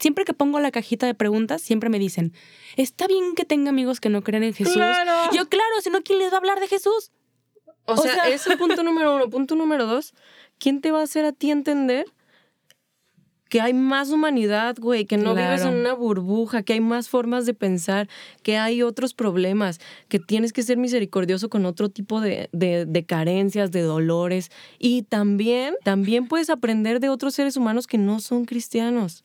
siempre que pongo la cajita de preguntas, siempre me dicen, está bien que tenga amigos que no creen en Jesús. Claro. Yo, claro, si no, ¿quién les va a hablar de Jesús? O, O sea, sea- ese punto número uno. Punto número dos, ¿quién te va a hacer a ti entender que hay más humanidad, güey? Que no vives Claro. en una burbuja, que hay más formas de pensar, que hay otros problemas, que tienes que ser misericordioso con otro tipo de, de- de carencias, de dolores. Y también, también puedes aprender de otros seres humanos que no son cristianos.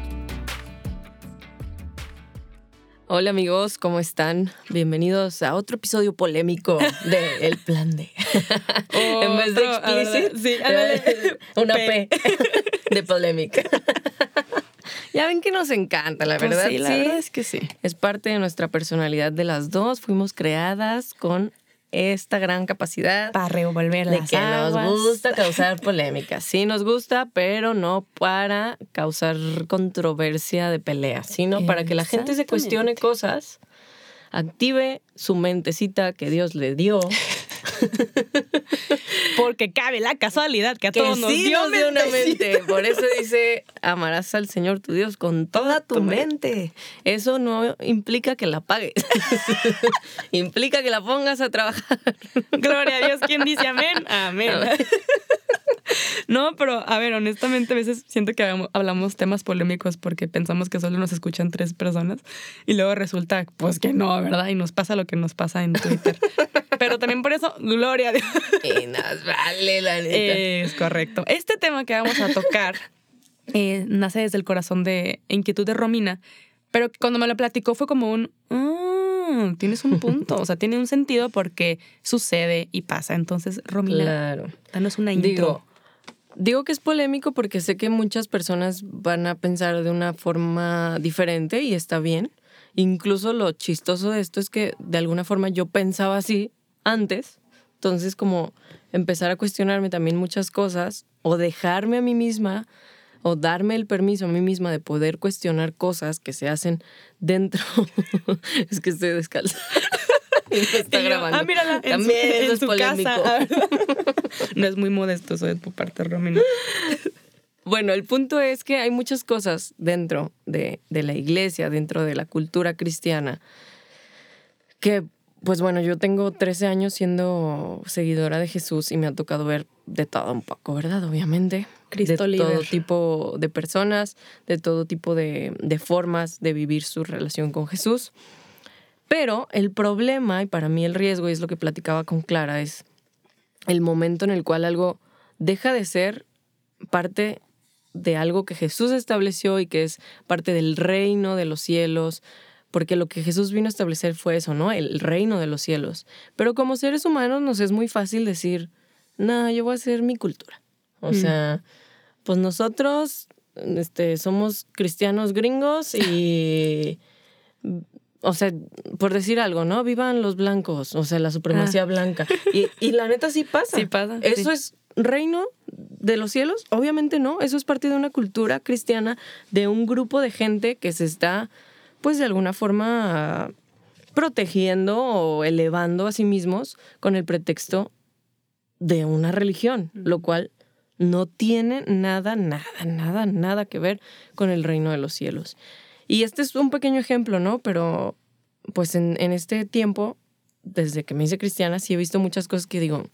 Hola amigos, ¿cómo están? Bienvenidos a otro episodio polémico de El Plan D. en vez de Otro, explicit, sí, una P. De polémica. ya ven que nos encanta, la Pues verdad. sí, la verdad es que sí. Es parte de nuestra personalidad de las dos. Fuimos creadas con esta gran capacidad Para revolver de las que aguas. nos gusta causar polémica. Sí nos gusta, pero no para causar controversia de pelea, sino para que la gente se cuestione cosas, active su mentecita que Dios le dio. Porque cabe la casualidad que a Que todos nos dio, nos dio una mente. Por eso dice, amarás al Señor tu Dios con toda tu tu mente. Eso no implica que la pagues. implica que la pongas a trabajar. Gloria a Dios, ¿quién dice amén? Amén. No, pero a ver, honestamente a veces siento que hablamos- temas polémicos porque pensamos que solo nos escuchan tres personas y luego resulta pues que no, ¿verdad? Y nos pasa lo que nos pasa en Twitter. Pero también por eso, gloria a Dios. y nos vale, la neta. Es correcto. Este tema que vamos a tocar eh, nace desde el corazón de Inquietud de Romina, pero cuando me lo platicó fue como un, "Ah, tienes un punto, o sea, tiene un sentido porque sucede y pasa. Entonces, Romina, claro. danos una intro. Digo, digo que es polémico porque sé que muchas personas van a pensar de una forma diferente y está bien. Incluso lo chistoso de esto es que de alguna forma yo pensaba así antes. Entonces como empezar a cuestionarme también muchas cosas o dejarme a mí misma o darme el permiso a mí misma de poder cuestionar cosas que se hacen dentro. es que estoy descalza. Y está Y yo, grabando. Ah, mírala, en También su, eso en es su polémico. casa. no es muy modesto eso de tu parte, Romina. Bueno, el punto es que hay muchas cosas dentro de, de la iglesia, dentro de la cultura cristiana, que, pues bueno, yo tengo 13 años siendo seguidora de Jesús y me ha tocado ver de todo un poco, ¿verdad? Obviamente. Cristo de todo tipo de personas, de todo tipo de, de formas de vivir su relación con Jesús. Pero el problema, y para mí el riesgo, y es lo que platicaba con Clara, es el momento en el cual algo deja de ser parte de algo que Jesús estableció y que es parte del reino de los cielos, porque lo que Jesús vino a establecer fue eso, ¿no? El reino de los cielos. Pero como seres humanos nos es muy fácil decir, no, yo voy a hacer mi cultura. O Mm. sea, pues nosotros este, somos cristianos gringos y... O sea, por decir algo, ¿no? Vivan los blancos, o sea, la supremacía blanca. Y, y la neta sí pasa. Ah. Sí pasa, ¿Eso sí. es reino de los cielos? Obviamente no. Eso es parte de una cultura cristiana, de un grupo de gente que se está, pues de alguna forma, protegiendo o elevando a sí mismos con el pretexto de una religión, lo cual no tiene nada, nada, nada, nada que ver con el reino de los cielos. Y este es un pequeño ejemplo, ¿no? Pero pues en, este tiempo, desde que me hice cristiana, sí he visto muchas cosas que digo,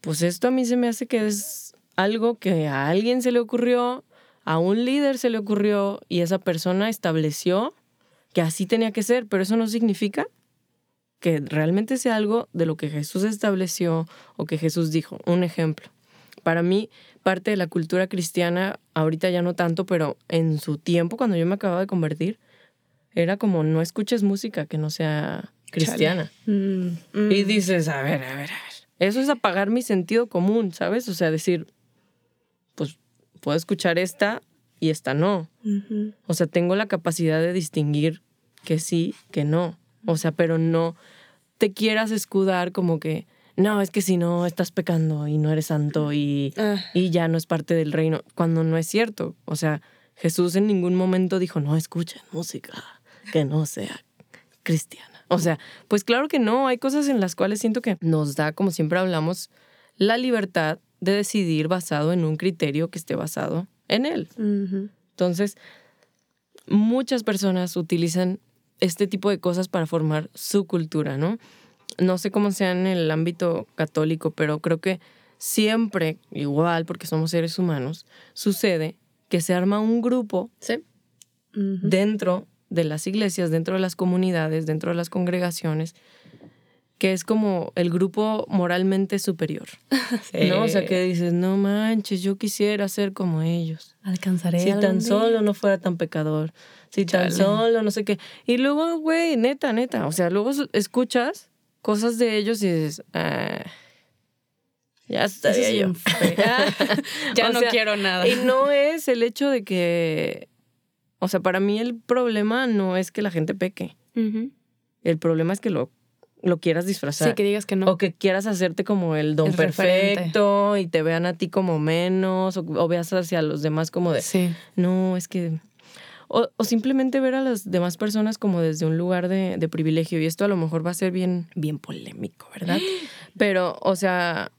pues esto a mí se me hace que es algo que a alguien se le ocurrió, a un líder se le ocurrió y esa persona estableció que así tenía que ser, pero eso no significa que realmente sea algo de lo que Jesús estableció o que Jesús dijo. Un ejemplo. Para mí, parte de la cultura cristiana, ahorita ya no tanto, pero en su tiempo, cuando yo me acababa de convertir, era como no escuches música que no sea cristiana. Mm, mm. Y dices, a ver, a ver, a ver. Eso es apagar mi sentido común, ¿sabes? O sea, decir, pues puedo escuchar esta y esta no. O sea, tengo la capacidad de distinguir que sí, que no. O sea, pero no te quieras escudar como que, no, es que si no estás pecando y no eres santo y, Ah. y ya no es parte del reino, cuando no es cierto. O sea, Jesús en ningún momento dijo, no escuchen música que no sea cristiana. O sea, pues claro que no, hay cosas en las cuales siento que nos da, como siempre hablamos, la libertad de decidir basado en un criterio que esté basado en él. Entonces, muchas personas utilizan este tipo de cosas para formar su cultura, ¿no? No sé cómo sea en el ámbito católico, pero creo que siempre, igual, porque somos seres humanos, sucede que se arma un grupo Sí. dentro de las iglesias, dentro de las comunidades, dentro de las congregaciones, que es como el grupo moralmente superior, ¿no? O sea, que dices, no manches, yo quisiera ser como ellos. Alcanzaré. Si tan día. solo no fuera tan pecador. Si tan solo no sé qué. Y luego, güey, neta, neta. O sea, luego escuchas cosas de ellos y dices, ah, ya estaría es yo. ya O no sea, quiero nada. Y no es el hecho de que. O sea, para mí el problema no es que la gente peque. El problema es que lo, lo quieras disfrazar. Sí, que digas que no. O que quieras hacerte como el don El referente. perfecto y te vean a ti como menos, o, o veas hacia los demás como de, Sí. no, es que... O, o simplemente ver a las demás personas como desde un lugar de, de privilegio. Y esto a lo mejor va a ser bien, bien polémico, ¿verdad? Pero, o sea,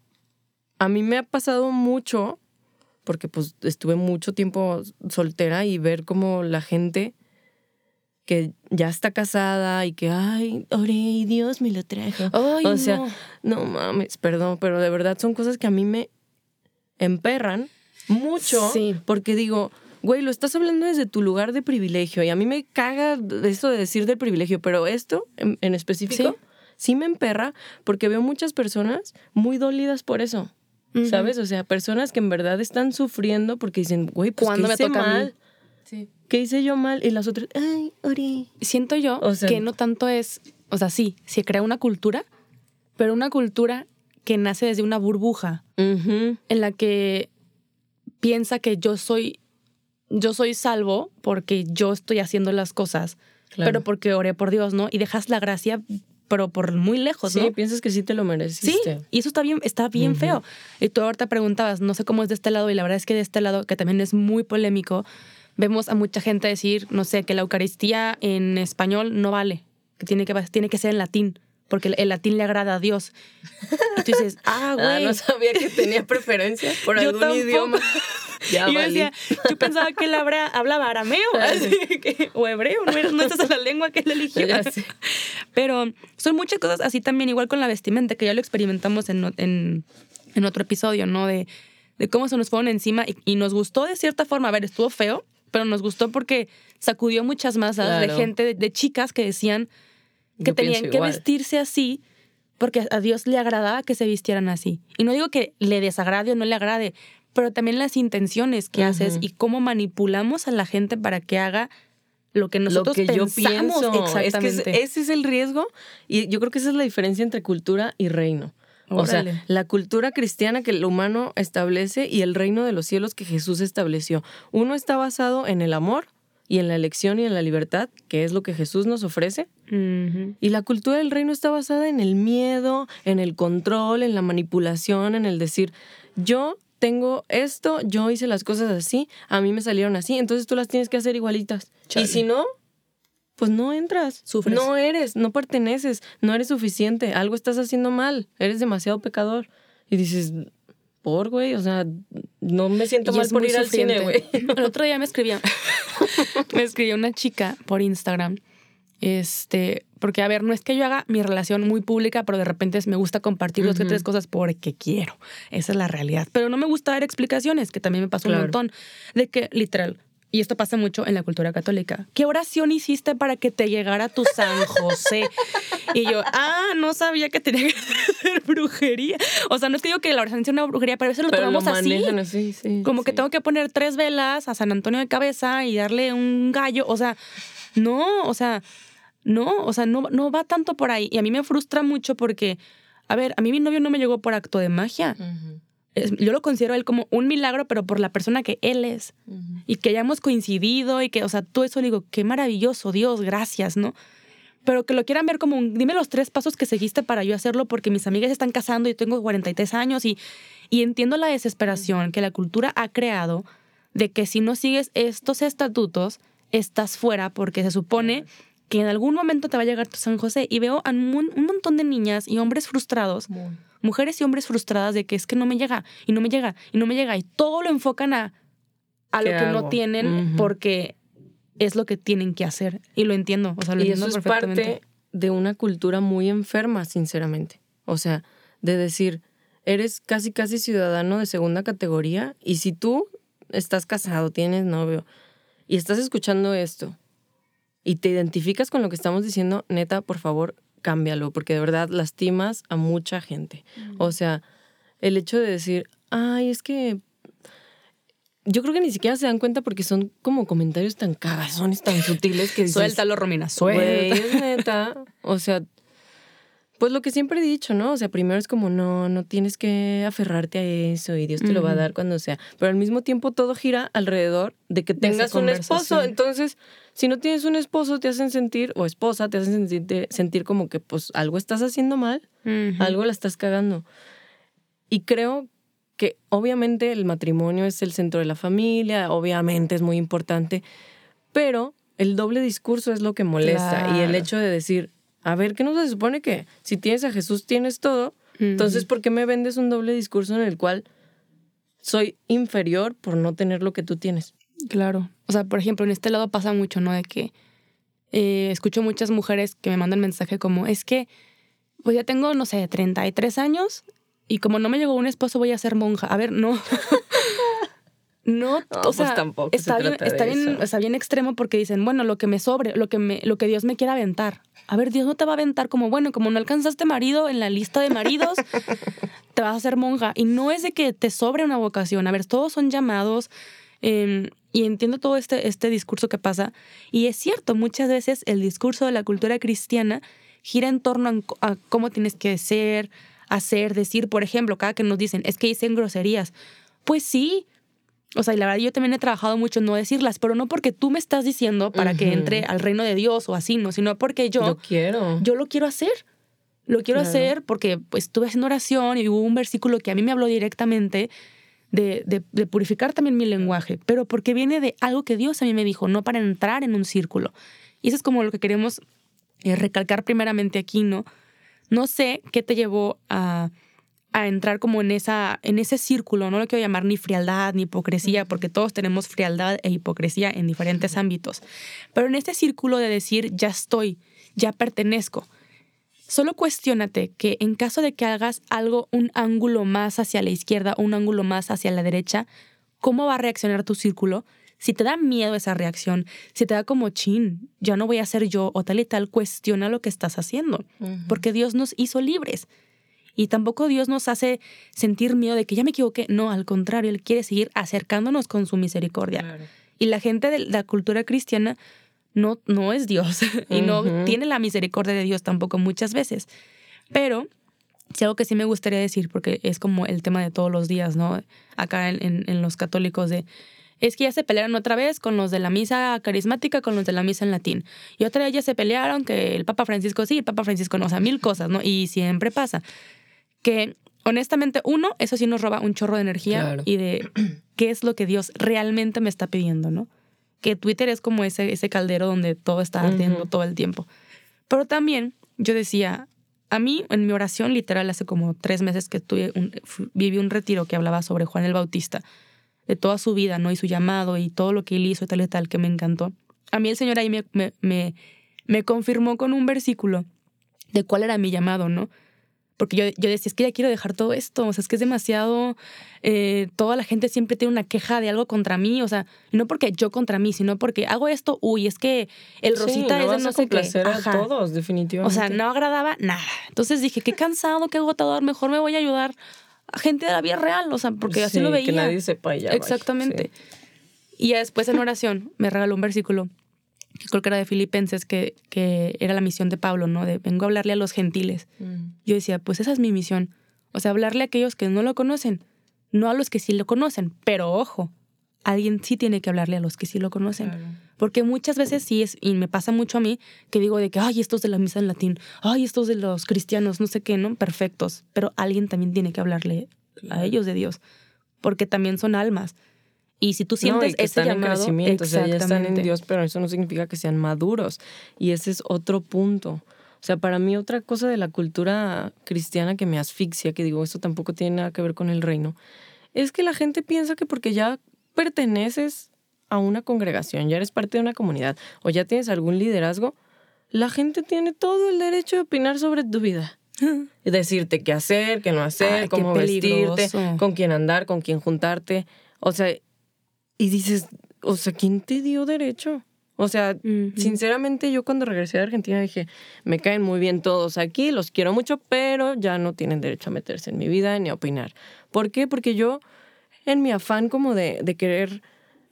a mí me ha pasado mucho, porque pues estuve mucho tiempo soltera y ver como la gente que ya está casada y que, ay, oré y Dios me lo trajo. Ay, o sea, no. no mames, perdón, pero de verdad son cosas que a mí me emperran mucho Sí. porque digo, güey, lo estás hablando desde tu lugar de privilegio y a mí me caga esto de decir del privilegio, pero esto en, en específico sí. me emperra porque veo muchas personas muy dolidas por eso. ¿Sabes? O sea, personas que en verdad están sufriendo porque dicen, güey, pues ¿Cuándo ¿qué me hice toca a mí? mal? Sí. ¿Qué hice yo mal? Y las otras, ay, oré. Siento yo O sea- que no tanto es, o sea, sí, se crea una cultura, pero una cultura que nace desde una burbuja en la que piensa que yo soy, yo soy salvo porque yo estoy haciendo las cosas, Claro. pero porque oré por Dios, ¿no? Y dejas la gracia, pero por muy lejos, Sí, ¿no? piensas que sí te lo Sí, mereciste. y eso está bien, está bien feo. Y tú ahorita preguntabas, no sé cómo es de este lado, y la verdad es que de este lado, que también es muy polémico, vemos a mucha gente decir, no sé, que la Eucaristía en español no vale, que tiene que, tiene que ser en latín, porque el, el latín le agrada a Dios. Y tú dices, ah, Ah, güey. no sabía que tenía preferencias por algún idioma. Ya y yo decía, yo pensaba que él hablaba arameo que- o hebreo, no, no esa es la lengua que él eligió. Sé. Pero son muchas cosas así también, igual con la vestimenta, que ya lo experimentamos en, en, en otro episodio, ¿no? De, de cómo se nos fueron encima y, y nos gustó de cierta forma. A ver, estuvo feo, pero nos gustó porque sacudió muchas masas de gente, de, de chicas que decían que Yo tenían que igual. vestirse así porque a Dios le agradaba que se vistieran así. Y no digo que le desagrade o no le agrade, pero también las intenciones que haces Ujú. y cómo manipulamos a la gente para que haga lo que nosotros lo que yo pensamos pienso. exactamente. Es que es- ese es el riesgo y yo creo que esa es la diferencia entre cultura y reino. O sea, Órale. la cultura cristiana que el humano establece y el reino de los cielos que Jesús estableció. Uno está basado en el amor y en la elección y en la libertad, que es lo que Jesús nos ofrece. Ujú. Y la cultura del reino está basada en el miedo, en el control, en la manipulación, en el decir, yo tengo esto, yo hice las cosas así, a mí me salieron así, entonces tú las tienes que hacer igualitas. Chale. Y si no, pues no entras. Sufres. No eres, no perteneces, no eres suficiente, algo estás haciendo mal, eres demasiado pecador. Y dices, por güey, o sea, no me siento Y mal por ir al cine, güey. El otro día me escribía, me escribió una chica por Instagram. Este, porque a ver, no es que yo haga mi relación muy pública, pero de repente me gusta compartir dos Ujú. tres cosas porque quiero. Esa es la realidad. Pero no me gusta dar explicaciones, que también me pasó Claro. un montón. De que, literal, y esto pasa mucho en la cultura católica. ¿Qué oración hiciste para que te llegara tu San José? Y yo, ah, no sabía que tenía que hacer brujería. O sea, no es que digo que la oración sea una brujería, pero eso lo Pero lo tomamos así. manejan así, sí. Como que tengo que poner tres velas a San Antonio de cabeza y darle un gallo. O sea, no, o sea, no, o sea, no, no va tanto por ahí. Y a mí me frustra mucho porque, a ver, a mí mi novio no me llegó por acto de magia. Es- yo lo considero a él como un milagro, pero por la persona que él es. Y que hayamos coincidido y que, o sea, todo eso le digo, qué maravilloso, Dios, gracias, ¿no? pero que lo quieran ver como un, dime los tres pasos que seguiste para yo hacerlo porque mis amigas se están casando y tengo 43 años y, y entiendo la desesperación que la cultura ha creado de que si no sigues estos estatutos, estás fuera porque se supone que en algún momento te va a llegar tu San José. Y veo a un, un montón de niñas y hombres frustrados, mujeres y hombres frustradas de que es que no me llega y no me llega y no me llega. Y todo lo enfocan a, a lo ¿Qué que no tienen porque es lo que tienen que hacer. Y lo entiendo, o sea, lo Y entiendo eso es perfectamente. parte de una cultura muy enferma, sinceramente. O sea, de decir, eres casi, casi ciudadano de segunda categoría y si tú estás casado, tienes novio y estás escuchando esto y te identificas con lo que estamos diciendo, neta, por favor, cámbialo, porque de verdad lastimas a mucha gente. O sea, el hecho de decir, ay, es que yo creo que ni siquiera se dan cuenta porque son como comentarios tan cagazones, tan sutiles que dices, Suéltalo, Romina, Güey, suelta. es neta. O sea, pues lo que siempre he dicho, ¿no? O sea, primero es como, no, no tienes que aferrarte a eso y Dios te lo va a dar cuando sea. Pero al mismo tiempo todo gira alrededor de que De tengas un esposo. Entonces, si no tienes un esposo, te hacen sentir, o esposa, te hacen sentir, sentir como que pues algo estás haciendo mal, algo la estás cagando. Y creo que obviamente el matrimonio es el centro de la familia, obviamente es muy importante, pero el doble discurso es lo que molesta y el hecho de decir, a ver, ¿qué no se supone que si tienes a Jesús tienes todo? Entonces, ¿por qué me vendes un doble discurso en el cual soy inferior por no tener lo que tú tienes? Claro. O sea, por ejemplo, en este lado pasa mucho, ¿no? De que eh, escucho muchas mujeres que me mandan mensaje como, es que, pues ya tengo, no sé, 33 años y como no me llegó un esposo voy a ser monja. A ver, no. No, No, o pues sea, tampoco se está, bien, trata de está, bien, eso. está bien extremo porque dicen, bueno, lo que me sobre, lo que, me, lo que Dios me quiera aventar. A ver, Dios no te va a aventar como, bueno, como no alcanzaste marido en la lista de maridos, te vas a hacer monja. Y no es de que te sobre una vocación. A ver, todos son llamados. eh, y entiendo todo este, este discurso que pasa. Y es cierto, muchas veces el discurso de la cultura cristiana gira en torno a, a cómo tienes que ser, hacer, decir. Por ejemplo, cada que nos dicen, es que dicen groserías. Pues sí. O sea, y la verdad yo también he trabajado mucho en no decirlas, pero no porque tú me estás diciendo para que Ujú. entre al reino de Dios o así, no, sino porque yo Yo quiero. yo lo quiero hacer. Lo quiero Claro. hacer porque pues, estuve haciendo oración y hubo un versículo que a mí me habló directamente de, de- de purificar también mi lenguaje, pero porque viene de algo que Dios a mí me dijo, no para entrar en un círculo. Y eso es como lo que queremos eh, recalcar primeramente aquí, ¿no? No sé qué te llevó a, a entrar como en, esa, en ese círculo, no lo quiero llamar ni frialdad ni hipocresía, porque todos tenemos frialdad e hipocresía en diferentes ámbitos, pero en este círculo de decir, ya estoy, ya pertenezco. Solo cuestiónate que en caso de que hagas algo un ángulo más hacia la izquierda o un ángulo más hacia la derecha, ¿cómo va a reaccionar tu círculo? Si te da miedo esa reacción, si te da como chin, ya no voy a ser yo o tal y tal, cuestiona lo que estás haciendo, porque Dios nos hizo libres. Y tampoco Dios nos hace sentir miedo de que ya me equivoqué. No, al contrario, Él quiere seguir acercándonos con su misericordia. Claro. Y la gente de la cultura cristiana no, no es Dios y no tiene la misericordia de Dios tampoco muchas veces. Pero si algo que sí me gustaría decir, porque es como el tema de todos los días, ¿no? Acá en, en- en los católicos de... Es que ya se pelearon otra vez con los de la misa carismática, con los de la misa en latín. Y otra vez ya se pelearon que el Papa Francisco sí, el Papa Francisco no, o sea, mil cosas, ¿no? Y siempre pasa. Que honestamente, uno, eso sí nos roba un chorro de energía Claro. y de qué es lo que Dios realmente me está pidiendo, ¿no? Que Twitter es como ese, ese caldero donde todo está ardiendo todo el tiempo. Pero también yo decía, a mí en mi oración literal hace como tres meses que tuve un- fu- viví un retiro que hablaba sobre Juan el Bautista, de toda su vida, ¿no? Y su llamado y todo lo que él hizo y tal y tal, que me encantó. A mí el Señor ahí me, me, me, me confirmó con un versículo de cuál era mi llamado, ¿no? Porque yo, yo decía, es que ya quiero dejar todo esto, o sea, es que es demasiado, eh, toda la gente siempre tiene una queja de algo contra mí, o sea, no porque yo contra mí, sino porque hago esto, uy, es que el Sí, Rosita no es de no sé qué. complacer a Ajá. todos, definitivamente. O sea, no agradaba nada. Entonces dije, qué cansado, qué agotador, mejor me voy a ayudar a gente de la vida real, o sea, porque así Sí, lo veía. Que nadie sepa ya. vaya, Exactamente. sí. Y ya después en oración me regaló un versículo, que creo que era de Filipenses, que, que era la misión de Pablo, ¿no? De vengo a hablarle a los gentiles. Mm. Yo decía, pues esa es mi misión. O sea, hablarle a aquellos que no lo conocen, no a los que sí lo conocen, pero ojo, alguien sí tiene que hablarle a los que sí lo conocen. Porque muchas veces sí es, y me pasa mucho a mí, que digo de que, ay, estos de la misa en latín, ay, estos de los cristianos, no sé qué, ¿no? Perfectos. Pero alguien también tiene que hablarle a ellos de Dios, porque también son almas. Y si tú sientes no, que ese están llamado, en crecimiento, o sea, ya están en. Dios, pero eso no significa que sean maduros. Y ese es otro punto. O sea, para mí otra cosa de la cultura cristiana que me asfixia, que digo, esto tampoco tiene nada que ver con el reino, es que la gente piensa que porque ya perteneces a una congregación, ya eres parte de una comunidad o ya tienes algún liderazgo, la gente tiene todo el derecho de opinar sobre tu vida. Decirte qué hacer, qué no hacer, Ay, cómo vestirte, con quién andar, con quién juntarte. O sea, y dices, o sea, ¿quién te dio derecho? O sea, sinceramente yo cuando regresé de Argentina dije, me caen muy bien todos aquí, los quiero mucho, pero ya no tienen derecho a meterse en mi vida ni a opinar. ¿Por qué? Porque yo, en mi afán como de, de querer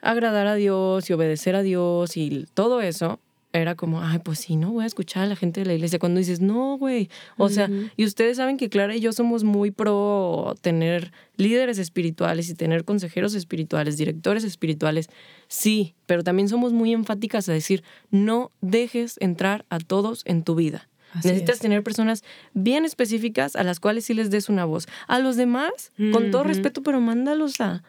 agradar a Dios y obedecer a Dios y todo eso, era como, ay, pues sí, no voy a escuchar a la gente de la iglesia. Cuando dices, no, güey. O sea, y ustedes saben que Clara y yo somos muy pro tener líderes espirituales y tener consejeros espirituales, directores espirituales. Sí, pero también somos muy enfáticas a decir, no dejes entrar a todos en tu vida. Así Necesitas es. tener personas bien específicas a las cuales sí les des una voz. A los demás, con todo respeto, pero mándalos a...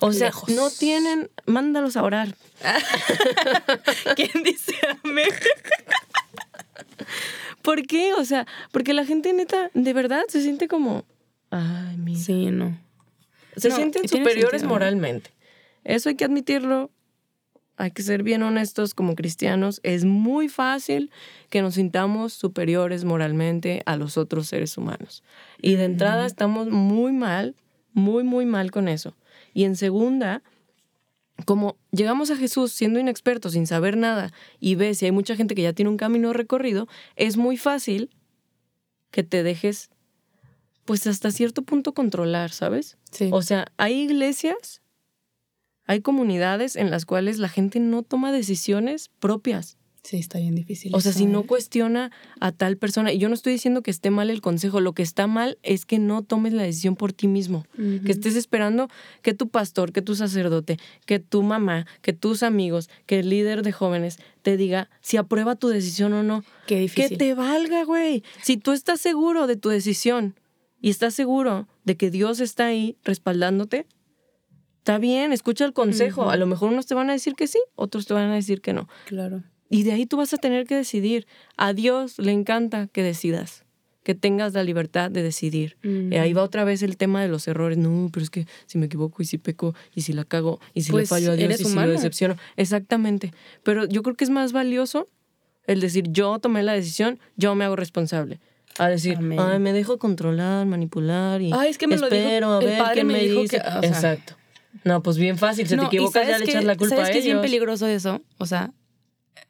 O sea, Lejos. no tienen, mándalos a orar. ¿Quién dice amén? ¿Por qué? O sea, porque la gente neta, de verdad, se siente como, ay, mira. Sí, no. Se No, sienten superiores sentido. moralmente. Eso hay que admitirlo. Hay que ser bien honestos como cristianos. Es muy fácil que nos sintamos superiores moralmente a los otros seres humanos. Y de entrada estamos muy mal, muy, muy mal con eso. Y en segunda, como llegamos a Jesús siendo inexpertos, sin saber nada, y ves si hay mucha gente que ya tiene un camino recorrido, es muy fácil que te dejes, pues hasta cierto punto controlar, ¿sabes? Sí. O sea, hay iglesias, hay comunidades en las cuales la gente no toma decisiones propias. Sí, está bien difícil. O sea, si no cuestiona a tal persona, y yo no estoy diciendo que esté mal el consejo, lo que está mal es que no tomes la decisión por ti mismo, que estés esperando que tu pastor, que tu sacerdote, que tu mamá, que tus amigos, que el líder de jóvenes te diga si aprueba tu decisión o no. Qué Que difícil. te valga, güey. Si tú estás seguro de tu decisión y estás seguro de que Dios está ahí respaldándote, está bien, escucha el consejo. A lo mejor unos te van a decir que sí, otros te van a decir que no. Claro. Y de ahí tú vas a tener que decidir. A Dios le encanta que decidas, que tengas la libertad de decidir. Y ahí va otra vez el tema de los errores. No, pero es que si me equivoco y si peco y si la cago y si Pues, le fallo a Dios y si lo decepciono. Exactamente. Pero yo creo que es más valioso el decir yo tomé la decisión, yo me hago responsable. A decir, Amén. ay, me dejo controlar, manipular y Ay, es que me lo dijo- espero a el ver padre qué me me, dijo dice. que- o sea- Exacto. No, pues bien fácil. Se No, te equivocas, ya ¿sabes le echas la culpa ¿sabes a qué es bien ellos. peligroso eso? O sea,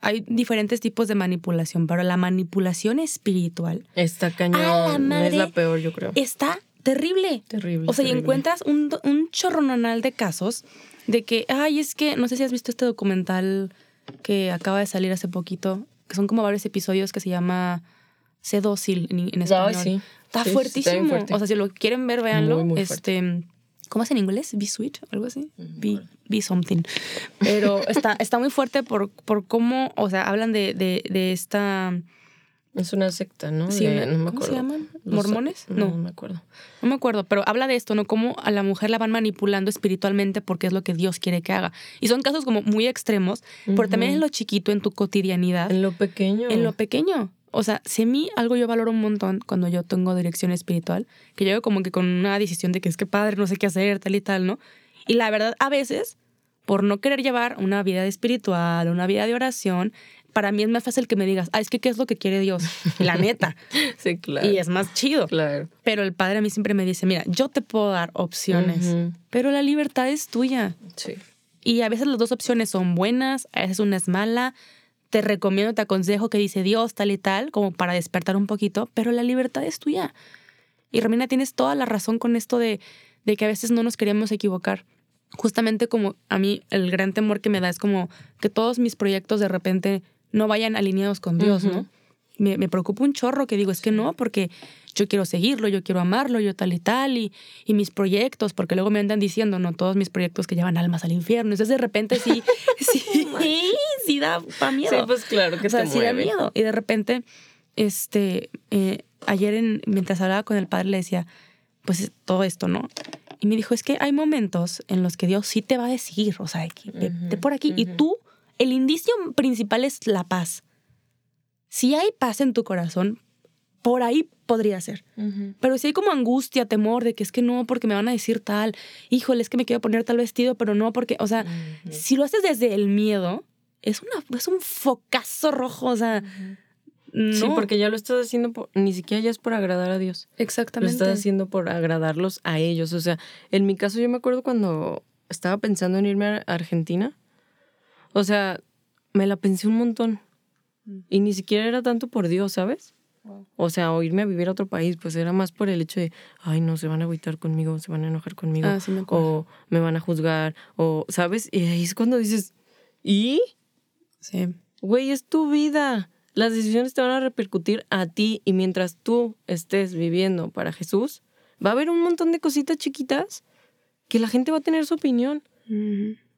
hay diferentes tipos de manipulación, pero la manipulación espiritual Está cañón. La. Es la peor, yo creo. está terrible. Terrible. O sea, y encuentras un, un chorrononal de casos de que, ay, es que, no sé si has visto este documental que acaba de salir hace poquito, que son como varios episodios que se llama Sé dócil en, en español. Sí. Está Sí, fuertísimo. está bien fuerte. O sea, si lo quieren ver, véanlo. Muy, muy fuerte. ¿Cómo es en inglés? Be sweet, algo así. Be, be something. Pero está, está muy fuerte por, por cómo, o sea, hablan de, de, de esta. Es una secta, ¿no? Sí, De- no me ¿cómo se acuerdo. llaman? ¿Mormones? No, No. no me acuerdo. No me acuerdo, pero habla de esto, ¿no? Cómo a la mujer la van manipulando espiritualmente porque es lo que Dios quiere que haga. Y son casos como muy extremos, pero también en lo chiquito, en tu cotidianidad, En lo pequeño. en lo pequeño. O sea, si a mí algo yo valoro un montón cuando yo tengo dirección espiritual, que llego como que con una decisión de que es que padre, no sé qué hacer, tal y tal, ¿no? Y la verdad, a veces, por no querer llevar una vida espiritual, una vida de oración, para mí es más fácil que me digas, ah, es que qué es lo que quiere Dios, la neta. Sí, claro. Y es más chido. Claro. Pero el padre a mí siempre me dice, mira, yo te puedo dar opciones, pero la libertad es tuya. Sí. Y a veces las dos opciones son buenas, a veces una es mala. Te recomiendo, te aconsejo que dice Dios tal y tal, como para despertar un poquito, pero la libertad es tuya. Y Romina, tienes toda la razón con esto de, de que a veces no nos queríamos equivocar. Justamente como a mí el gran temor que me da es como que todos mis proyectos de repente no vayan alineados con Dios. ¿no? Me, me preocupa un chorro que digo, es que no, porque yo quiero seguirlo, yo quiero amarlo, yo tal y tal, y, y mis proyectos, porque luego me andan diciendo, no, todos mis proyectos que llevan almas al infierno. Entonces de repente sí, sí, sí da pa miedo. Sí, pues claro que o sea, te sí da miedo. Y de repente, este, eh, ayer en- mientras hablaba con el padre le decía, pues todo esto, ¿no? Y me dijo, es que hay momentos en los que Dios sí te va a decir, o sea, que ve por aquí. Y tú, el indicio principal es la paz. Si hay paz en tu corazón, por ahí podría ser. Pero si hay como angustia, temor de que es que no, porque me van a decir tal, híjole, es que me quiero poner tal vestido, pero no, porque, o sea, si lo haces desde el miedo, es, una, es un focazo rojo, o sea, no. Sí, porque ya lo estás haciendo, por- ni siquiera ya es por agradar a Dios. Lo Exactamente. estás haciendo por agradarlos a ellos. O sea, en mi caso yo me acuerdo cuando estaba pensando en irme a Argentina. O sea, me la pensé un montón. Y ni siquiera era tanto por Dios, ¿sabes? O sea, o irme a vivir a otro país, pues era más por el hecho de, ay, no, se van a agüitar conmigo, se van a enojar conmigo, Ah, sí me acuerdo. o me van a juzgar, o, ¿sabes? Y ahí es cuando dices, ¿y? Sí. Güey, es tu vida. Las decisiones te van a repercutir a ti y mientras tú estés viviendo para Jesús, va a haber un montón de cositas chiquitas que la gente va a tener su opinión.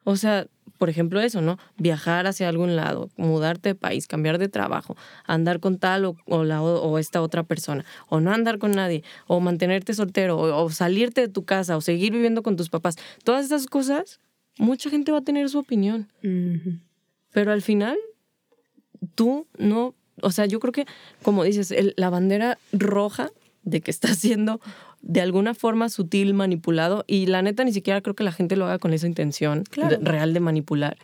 O sea, por ejemplo eso, ¿no? Viajar hacia algún lado, mudarte de país, cambiar de trabajo, andar con tal o, o la, o esta otra persona, o no andar con nadie, o mantenerte soltero, o, o salirte de tu casa, o seguir viviendo con tus papás. Todas esas cosas, mucha gente va a tener su opinión. Pero al final, tú no, o sea, yo creo que, como dices, el- la bandera roja de que estás siendo de alguna forma sutil, manipulado, y la neta ni siquiera creo que la gente lo haga con esa intención Claro. de- real de manipular,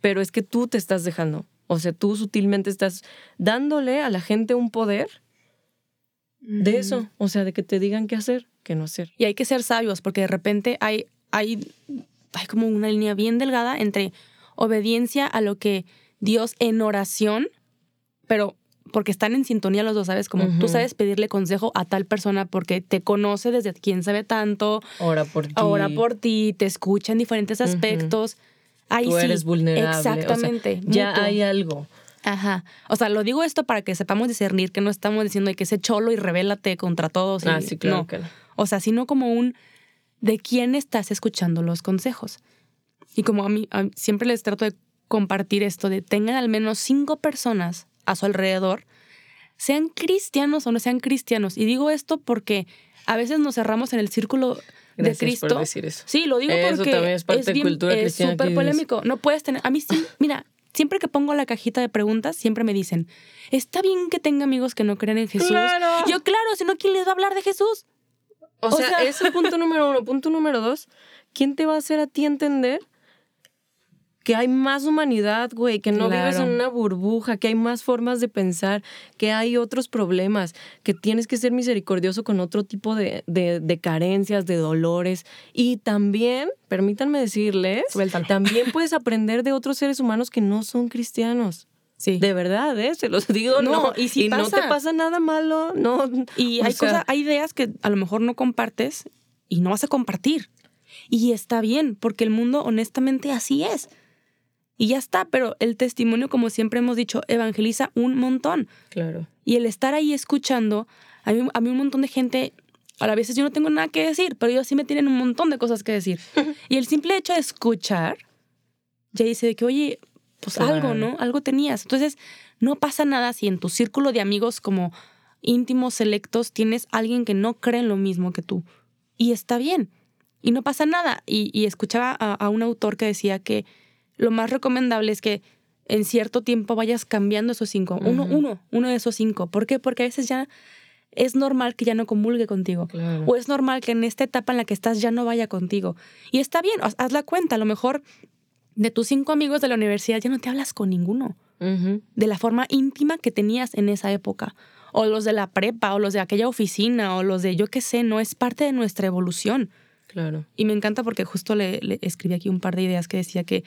pero es que tú te estás dejando, o sea, tú sutilmente estás dándole a la gente un poder de eso, o sea, de que te digan qué hacer, qué no hacer. Y hay que ser sabios, porque de repente hay, hay, hay como una línea bien delgada entre obediencia a lo que Dios en oración, pero porque están en sintonía los dos, ¿sabes? Como tú sabes pedirle consejo a tal persona porque te conoce desde quién sabe tanto, Ora por ti. ahora por ti, te escucha en diferentes aspectos. Ahí Tú sí, eres vulnerable. o sea, Exactamente. ya mutuo. hay algo. Ajá. O sea, lo digo esto para que sepamos discernir que no estamos diciendo de que ese cholo y rebélate contra todos. y- Ah, sí, claro no. que no. O sea, sino como un de quién estás escuchando los consejos. Y como a mí a- siempre les trato de compartir esto de tengan al menos cinco personas a su alrededor, sean cristianos o no sean cristianos. Y digo esto porque a veces nos cerramos en el círculo Gracias de Cristo. por decir eso. Sí, lo digo Eso porque también es parte de bien- cultura es súper polémico. No puedes tener. A mí sí, mira, siempre que pongo la cajita de preguntas, siempre me dicen: Está bien que tenga amigos que no crean en Jesús. ¡Claro! Yo, claro, si no, ¿quién les va a hablar de Jesús? O, O sea, sea- ese punto número uno. Punto número dos, ¿quién te va a hacer a ti entender que hay más humanidad, güey? Que no vives en una burbuja, que hay más formas de pensar, que hay otros problemas, que tienes que ser misericordioso con otro tipo de, de- de carencias, de dolores. Y también, permítanme decirles, Suéltalo. también puedes aprender de otros seres humanos que no son cristianos. Sí. De verdad, ¿eh? Se los digo, No, no. y sí no te pasa. pasa nada malo, no. Y hay sea, cosas, hay ideas que a lo mejor no compartes y no vas a compartir. Y está bien, porque el mundo honestamente así es. Y ya está, pero el testimonio, como siempre hemos dicho, evangeliza un montón. Claro. Y el estar ahí escuchando, a mí, a mí un montón de gente, a veces yo no tengo nada que decir, pero ellos sí me tienen un montón de cosas que decir. y el simple hecho de escuchar, ya dice de que, oye, pues Claro. algo, ¿no? Algo tenías. Entonces, no pasa nada si en tu círculo de amigos como íntimos, selectos, tienes alguien que no cree en lo mismo que tú. Y está bien. Y no pasa nada. Y, y escuchaba a, a un autor que decía que lo más recomendable es que en cierto tiempo vayas cambiando esos cinco. Uno, uno, uno de esos cinco. ¿Por qué? Porque a veces ya es normal que ya no comulgue contigo. Claro. O es normal que en esta etapa en la que estás ya no vaya contigo. Y está bien, haz, haz la cuenta. A lo mejor de tus cinco amigos de la universidad ya no te hablas con ninguno. De la forma íntima que tenías en esa época. O los de la prepa, o los de aquella oficina, o los de yo qué sé, no es parte de nuestra evolución. Claro. Y me encanta porque justo le, le escribí aquí un par de ideas que decía que,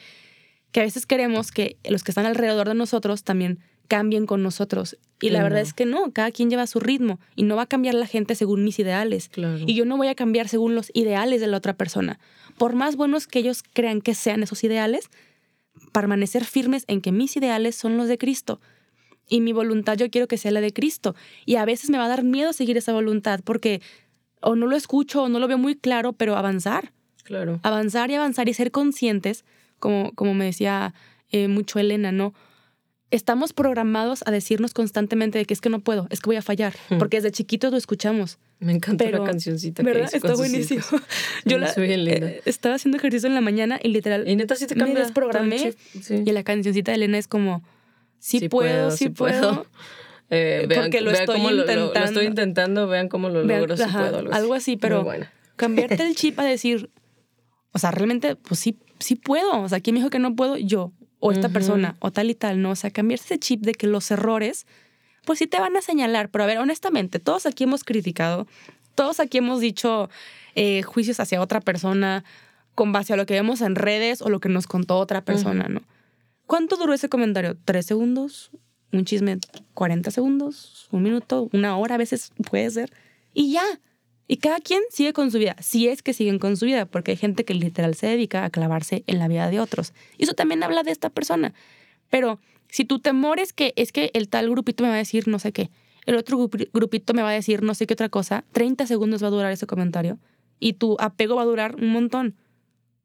que a veces queremos que los que están alrededor de nosotros también cambien con nosotros. Y la verdad es que no, cada quien lleva su ritmo y no va a cambiar la gente según mis ideales. Claro. Y yo no voy a cambiar según los ideales de la otra persona. Por más buenos que ellos crean que sean esos ideales, permanecer firmes en que mis ideales son los de Cristo. y mi voluntad yo quiero que sea la de Cristo. Y a veces me va a dar miedo seguir esa voluntad porque o no lo escucho o no lo veo muy claro, pero avanzar. Claro. Avanzar y avanzar y ser conscientes, como, como me decía eh, mucho Elena, ¿no? Estamos programados a decirnos constantemente de que es que no puedo, es que voy a fallar, Hmm. porque desde chiquitos lo escuchamos. Me encanta Pero, la cancioncita que ¿Verdad? hizo Está buenísimo. Yo la, eh, estaba haciendo ejercicio en la mañana y literal Y neta sí te me desprogramé. Sí. y la cancioncita de Elena es como, sí, Sí puedo, sí puedo. Eh, vean, Porque lo vean estoy cómo lo- lo- Lo, intentando. estoy intentando, vean cómo lo Vean, logro, si puedo. algo así, pero Muy buena. cambiarte el chip a decir, o sea, realmente, pues sí, sí puedo. O sea, ¿quién me dijo que no puedo? Yo, o esta persona, o tal y tal, ¿no? O sea, cambiarse ese chip de que los errores, pues sí te van a señalar. Pero a ver, honestamente, todos aquí hemos criticado, todos aquí hemos dicho eh, juicios hacia otra persona con base a lo que vemos en redes o lo que nos contó otra persona, ¿no? ¿Cuánto duró ese comentario? ¿Tres segundos? ¿Un chisme? ¿40 segundos? ¿Un minuto? ¿Una hora? A veces puede ser. Y ya. Y cada quien sigue con su vida, si es que siguen con su vida, porque hay gente que literal se dedica a clavarse en la vida de otros. Y eso también habla de esta persona. Pero si tu temor es que es que el tal grupito me va a decir no sé qué, el otro grupi- grupito me va a decir no sé qué otra cosa, 30 segundos va a durar ese comentario y tu apego va a durar un montón,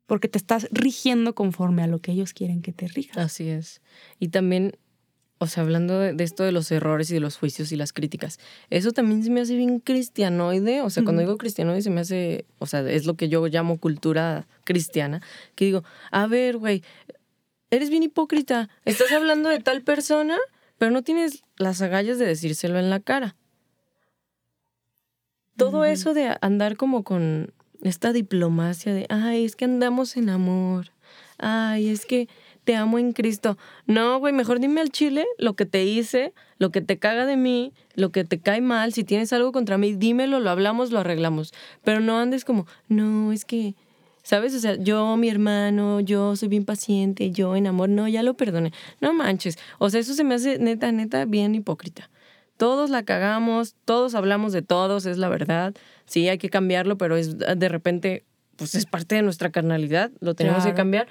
porque te estás rigiendo conforme a lo que ellos quieren que te rijas. Así es. Y también, o sea, hablando de, de esto de los errores y de los juicios y las críticas, eso también se me hace bien cristianoide. O sea, cuando digo cristianoide se me hace, o sea, es lo que yo llamo cultura cristiana, que digo, a ver, güey, eres bien hipócrita. Estás hablando de tal persona, pero no tienes las agallas de decírselo en la cara. Todo eso de andar como con esta diplomacia de, ay, es que andamos en amor. Ay, es que te amo en Cristo. No, güey, mejor dime al chile lo que te hice, lo que te caga de mí, lo que te cae mal. Si tienes algo contra mí, dímelo, lo hablamos, lo arreglamos. Pero no andes como, no, es que, ¿sabes? O sea, yo, mi hermano, yo soy bien paciente, yo en amor, no, ya lo perdoné. No manches. O sea, eso se me hace neta, neta, bien hipócrita. Todos la cagamos, todos hablamos de todos, es la verdad. Sí, hay que cambiarlo, pero es de repente, pues es parte de nuestra carnalidad, lo tenemos que Claro. cambiar.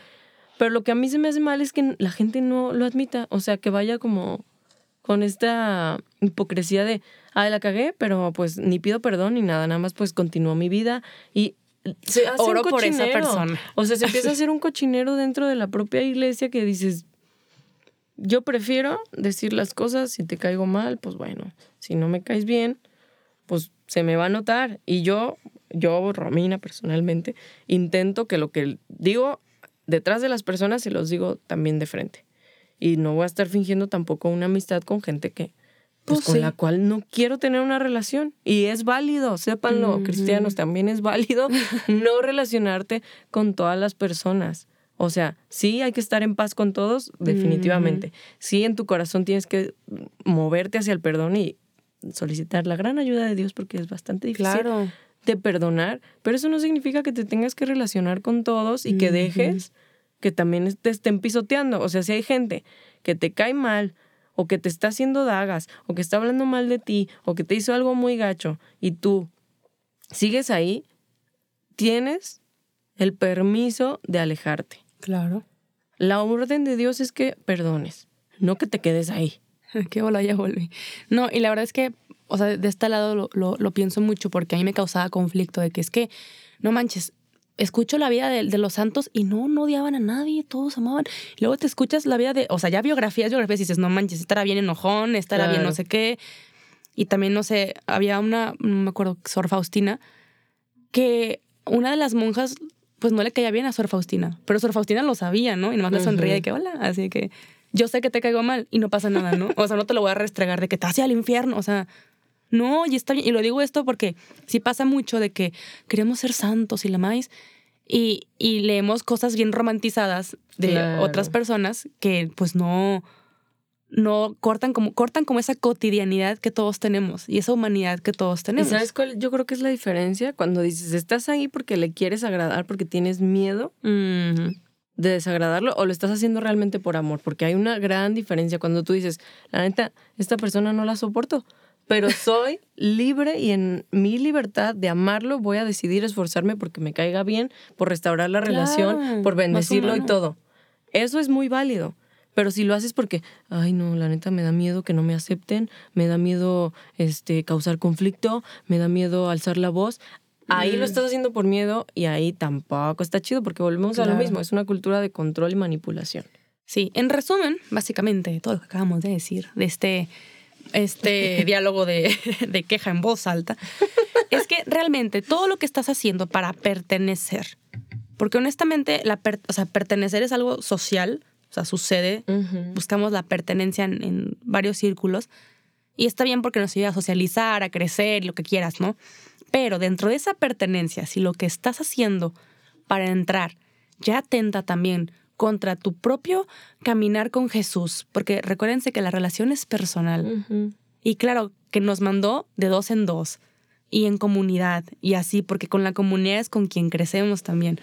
Pero lo que a mí se me hace mal es que la gente no lo admita, o sea, que vaya como con esta hipocresía de, ay, la cagué, pero pues ni pido perdón ni nada, nada más pues continúo mi vida y se hace Oro un por esa persona. O sea, se empieza a hacer un cochinero dentro de la propia iglesia que dices, yo prefiero decir las cosas, si te caigo mal, pues bueno, si no me caes bien, pues se me va a notar. Y yo, yo, Romina, personalmente, intento que lo que digo detrás de las personas se los digo también de frente. Y no voy a estar fingiendo tampoco una amistad con gente que, pues, Pues con sí. la cual no quiero tener una relación. Y es válido, sépanlo, cristianos, también es válido no relacionarte con todas las personas. O sea, sí hay que estar en paz con todos, definitivamente. Sí en tu corazón tienes que moverte hacia el perdón y solicitar la gran ayuda de Dios porque es bastante difícil Claro. De perdonar, pero eso no significa que te tengas que relacionar con todos y que dejes que también te estén pisoteando. O sea, si hay gente que te cae mal o que te está haciendo dagas o que está hablando mal de ti o que te hizo algo muy gacho y tú sigues ahí, tienes el permiso de alejarte. Claro. La orden de Dios es que perdones, no que te quedes ahí. Qué bola, ya volví. No, y la verdad es que, o sea, de este lado lo, lo, lo pienso mucho porque a mí me causaba conflicto de que es que, no manches, escucho la vida de, de los santos y no, no odiaban a nadie, todos amaban. Y luego te escuchas la vida de, o sea, ya biografías, biografías y dices, no manches, estará bien enojón, estará bien no sé qué. Y también, no sé, había una, no me acuerdo, Sor Faustina, que una de las monjas, pues no le caía bien a Sor Faustina, pero Sor Faustina lo sabía, ¿no? Y nomás le sonreía de que, hola, así que yo sé que te caigo mal y no pasa nada, ¿no? O sea, no te lo voy a restregar de que te hacia al infierno, o sea, no, y está bien. Y lo digo esto porque sí pasa mucho de que queremos ser santos y la más y, y leemos cosas bien romantizadas de Claro. otras personas que pues no, no cortan como, cortan como esa cotidianidad que todos tenemos y esa humanidad que todos ¿Y tenemos. sabes cuál? Yo creo que es la diferencia cuando dices, estás ahí porque le quieres agradar, porque tienes miedo de desagradarlo o lo estás haciendo realmente por amor, porque hay una gran diferencia cuando tú dices, la neta, esta persona no la soporto, pero soy libre y en mi libertad de amarlo voy a decidir esforzarme porque me caiga bien, por restaurar la Claro, relación, por bendecirlo y todo. Eso es muy válido. Pero si lo haces porque, ay no, la neta me da miedo que no me acepten, me da miedo este, causar conflicto, me da miedo alzar la voz, ahí lo Mm. estás haciendo por miedo y ahí tampoco está chido porque volvemos a lo mismo, es una cultura de control y manipulación. Sí, en resumen, básicamente todo lo que acabamos de decir, de este, este diálogo de, de queja en voz alta, es que realmente todo lo que estás haciendo para pertenecer, porque honestamente la per- o sea, pertenecer es algo social, o sea, sucede, buscamos la pertenencia en, en varios círculos y está bien porque nos ayuda a socializar, a crecer, lo que quieras, ¿no? Pero dentro de esa pertenencia, si lo que estás haciendo para entrar ya atenta también contra tu propio caminar con Jesús, porque recuérdense que la relación es personal y claro que nos mandó de dos en dos y en comunidad y así, porque con la comunidad es con quien crecemos también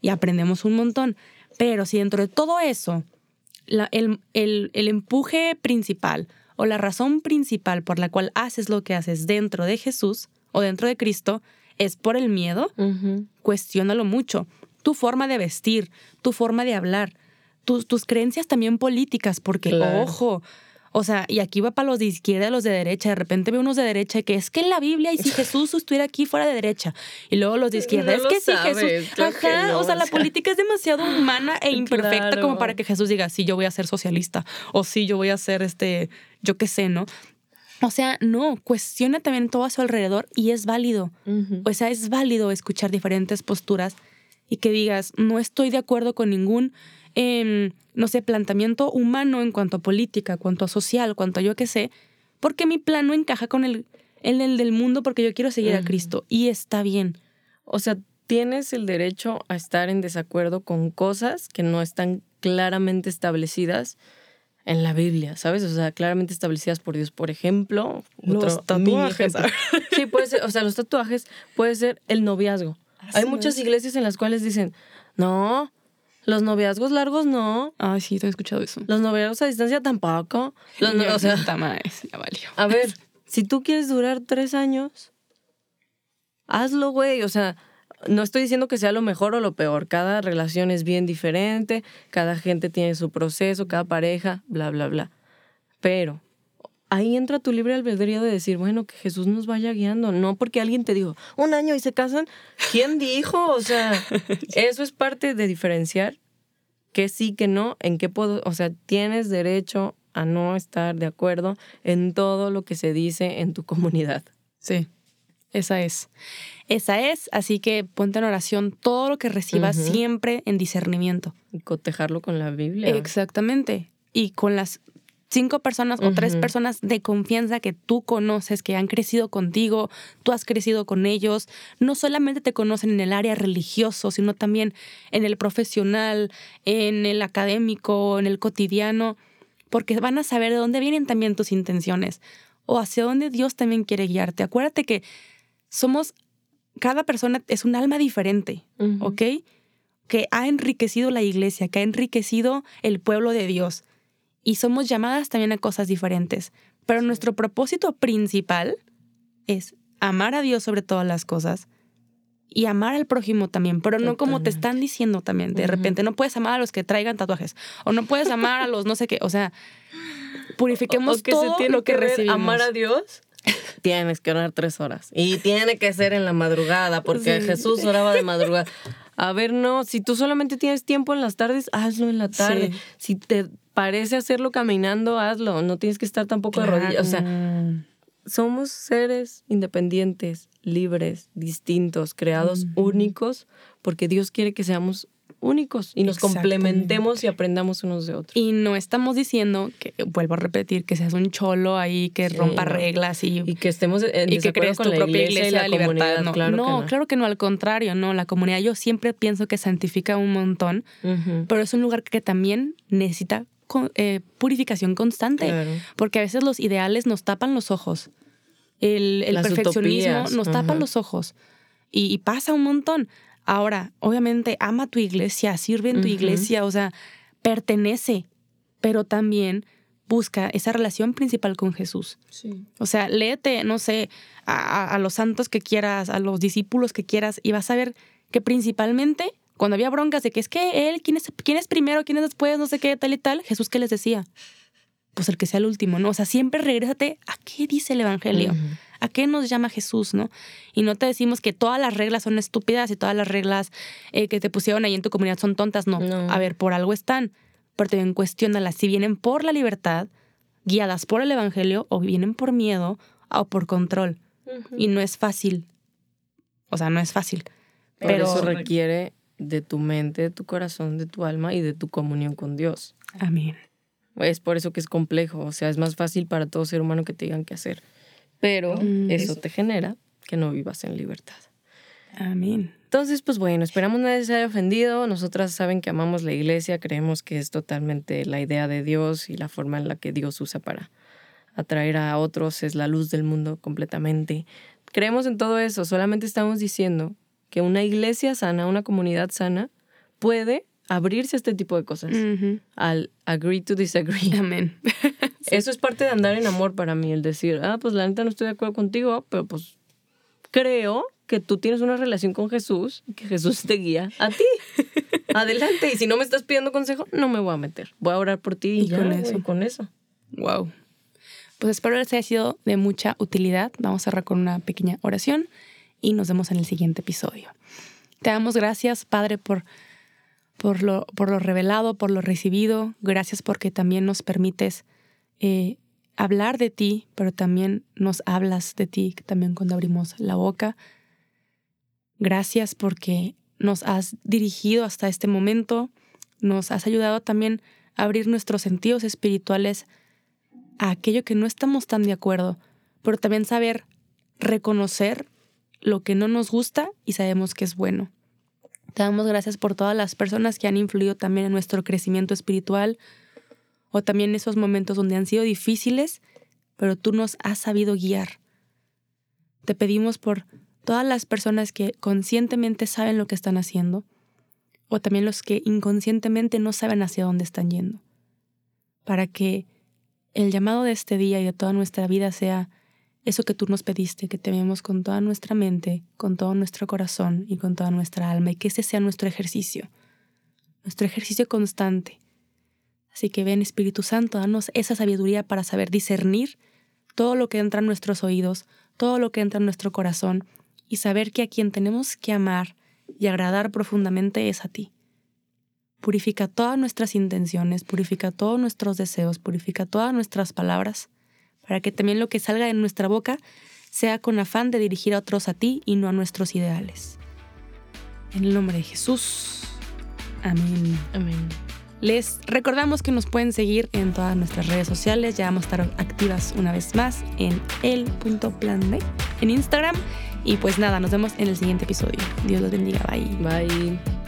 y aprendemos un montón. Pero si dentro de todo eso, la- el, el- el empuje principal o la razón principal por la cual haces lo que haces dentro de Jesús o dentro de Cristo es por el miedo, Ujú. cuestiónalo mucho. Tu forma de vestir, tu forma de hablar, tus, tus creencias también políticas, porque, Claro. ojo, o sea, y aquí va para los de izquierda y los de derecha. De repente veo unos de derecha que es que en la Biblia y si Jesús estuviera aquí fuera de derecha. Y luego los de izquierda. No es que si sabes, Jesús. claro que Ajá. no, o sea, o la sea. política es demasiado humana e imperfecta Claro. como para que Jesús diga, sí, yo voy a ser socialista. O sí, yo voy a ser este, yo qué sé, ¿no? O sea, no, cuestiona también todo a su alrededor y es válido. O sea, es válido escuchar diferentes posturas y que digas, no estoy de acuerdo con ningún, em, no sé, planteamiento humano en cuanto a política, cuanto a social, cuanto a yo qué sé, porque mi plan no encaja con el, en el del mundo porque yo quiero seguir a. Cristo y está bien. O sea, tienes el derecho a estar en desacuerdo con cosas que no están claramente establecidas en la Biblia, ¿sabes? O sea, claramente establecidas por Dios. Por ejemplo, Los tatuajes. Sí, puede ser, o sea, los tatuajes puede ser el noviazgo. Hay muchas iglesias en las cuales dicen, no, los noviazgos largos no, Ay, sí, te he escuchado eso. los noviazgos a distancia tampoco. Los no- o sea, madre, ya valió. a ver, si tú quieres durar tres años, hazlo, güey. O sea, no estoy diciendo que sea lo mejor o lo peor. Cada relación es bien diferente, cada gente tiene su proceso, cada pareja, bla, bla, bla. Pero ahí entra tu libre albedrío de decir, bueno, que Jesús nos vaya guiando. No porque alguien te dijo, un año y se casan. ¿Quién dijo? O sea, eso es parte de diferenciar que sí, que no, en qué puedo, o sea, tienes derecho a no estar de acuerdo en todo lo que se dice en tu comunidad. Sí, esa es. Esa es, así que ponte en oración todo lo que recibas siempre en discernimiento. Y cotejarlo con la Biblia. Exactamente. Y con las cinco personas o tres personas de confianza que tú conoces, que han crecido contigo, tú has crecido con ellos, no solamente te conocen en el área religioso, sino también en el profesional, en el académico, en el cotidiano, porque van a saber de dónde vienen también tus intenciones o hacia dónde Dios también quiere guiarte. Acuérdate que somos, cada persona es un alma diferente. ¿ok? Que ha enriquecido la iglesia, que ha enriquecido el pueblo de Dios. Y somos llamadas también a cosas diferentes. Pero nuestro propósito principal es amar a Dios sobre todas las cosas y amar al prójimo también, pero no como te están diciendo también. De repente no puedes amar a los que traigan tatuajes o no puedes amar a los no sé qué. O sea, purifiquemos O que todo se tiene lo que, recibimos. amar a Dios. Tienes que orar tres horas. Y tiene que ser en la madrugada, porque Sí. Jesús oraba de madrugada. A ver, no, si tú solamente tienes tiempo en las tardes, hazlo en la tarde. Sí. Si te parece hacerlo caminando, hazlo. No tienes que estar tampoco de rodillas. O sea, somos seres independientes, libres, distintos, creados únicos, porque Dios quiere que seamos únicos y nos complementemos y aprendamos unos de otros. Y no estamos diciendo que, vuelvo a repetir, que seas un cholo ahí que Sí, rompa no. reglas y, Y que estemos en y que crees con tu la propia iglesia, iglesia, y la libertad. comunidad. No, claro, no, que no. claro que no, al contrario, no. La comunidad yo siempre pienso que santifica un montón, pero es un lugar que también necesita eh, purificación constante. Claro. Porque a veces los ideales nos tapan los ojos. El, el perfeccionismo utopías, nos tapa los ojos. Y, y pasa un montón. Ahora, obviamente, ama tu iglesia, sirve en tu iglesia, o sea, pertenece, pero también busca esa relación principal con Jesús. O sea, léete, no sé, a- a los santos que quieras, a los discípulos que quieras, y vas a ver que principalmente Cuando había broncas de que es que él, ¿quién es, quién es primero, quién es después, no sé qué, tal y tal, Jesús, ¿qué les decía? Pues el que sea el último, ¿no? O sea, siempre regrésate a qué dice el Evangelio, a qué nos llama Jesús, ¿no? Y no te decimos que todas las reglas son estúpidas y todas las reglas eh, que te pusieron ahí en tu comunidad son tontas, no. No. A ver, por algo están, pero también cuestiónalas. Si vienen por la libertad, guiadas por el Evangelio, o vienen por miedo o por control. Y no es fácil. O sea, no es fácil. Pero Pero, eso requiere de tu mente, de tu corazón, de tu alma y de tu comunión con Dios. amén. Es por eso que es complejo. O sea, es más fácil para todo ser humano que te digan qué hacer. Pero Mm. eso te genera que no vivas en libertad. Amén. Entonces, pues bueno, esperamos nadie se haya ofendido. Nosotras saben que amamos la iglesia, creemos que es totalmente la idea de Dios y la forma en la que Dios usa para atraer a otros, es la luz del mundo completamente. Creemos en todo eso, solamente estamos diciendo que una iglesia sana, una comunidad sana, puede abrirse a este tipo de cosas, Ujú. al agree to disagree. Amén. Eso es parte de andar en amor para mí, el decir, ah, pues la neta no estoy de acuerdo contigo, pero pues creo que tú tienes una relación con Jesús y que Jesús te guía a ti. Adelante. Y si no me estás pidiendo consejo, no me voy a meter. Voy a orar por ti y, Y ya, con eso. con eso. Wow. Pues espero les haya sido de mucha utilidad. Vamos a cerrar con una pequeña oración y nos vemos en el siguiente episodio. Te damos gracias, Padre, por, por, lo, por lo revelado, por lo recibido. Gracias porque también nos permites eh, hablar de ti, pero también nos hablas de ti, también cuando abrimos la boca. Gracias porque nos has dirigido hasta este momento, nos has ayudado también a abrir nuestros sentidos espirituales a aquello que no estamos tan de acuerdo, pero también saber reconocer lo que no nos gusta y sabemos que es bueno. Te damos gracias por todas las personas que han influido también en nuestro crecimiento espiritual o también esos momentos donde han sido difíciles, pero tú nos has sabido guiar. Te pedimos por todas las personas que conscientemente saben lo que están haciendo o también los que inconscientemente no saben hacia dónde están yendo, para que el llamado de este día y de toda nuestra vida sea eso que tú nos pediste, que te amemos con toda nuestra mente, con todo nuestro corazón y con toda nuestra alma, y que ese sea nuestro ejercicio, nuestro ejercicio constante. Así que ven Espíritu Santo, danos esa sabiduría para saber discernir todo lo que entra en nuestros oídos, todo lo que entra en nuestro corazón, y saber que a quien tenemos que amar y agradar profundamente es a ti. Purifica todas nuestras intenciones, purifica todos nuestros deseos, purifica todas nuestras palabras, para que también lo que salga de nuestra boca sea con afán de dirigir a otros a ti y no a nuestros ideales. En el nombre de Jesús. Amén. Amén. Les recordamos que nos pueden seguir en todas nuestras redes sociales. Ya vamos a estar activas una vez más en el.plan B en Instagram. Y pues nada, nos vemos en el siguiente episodio. Dios los bendiga. Bye. Bye.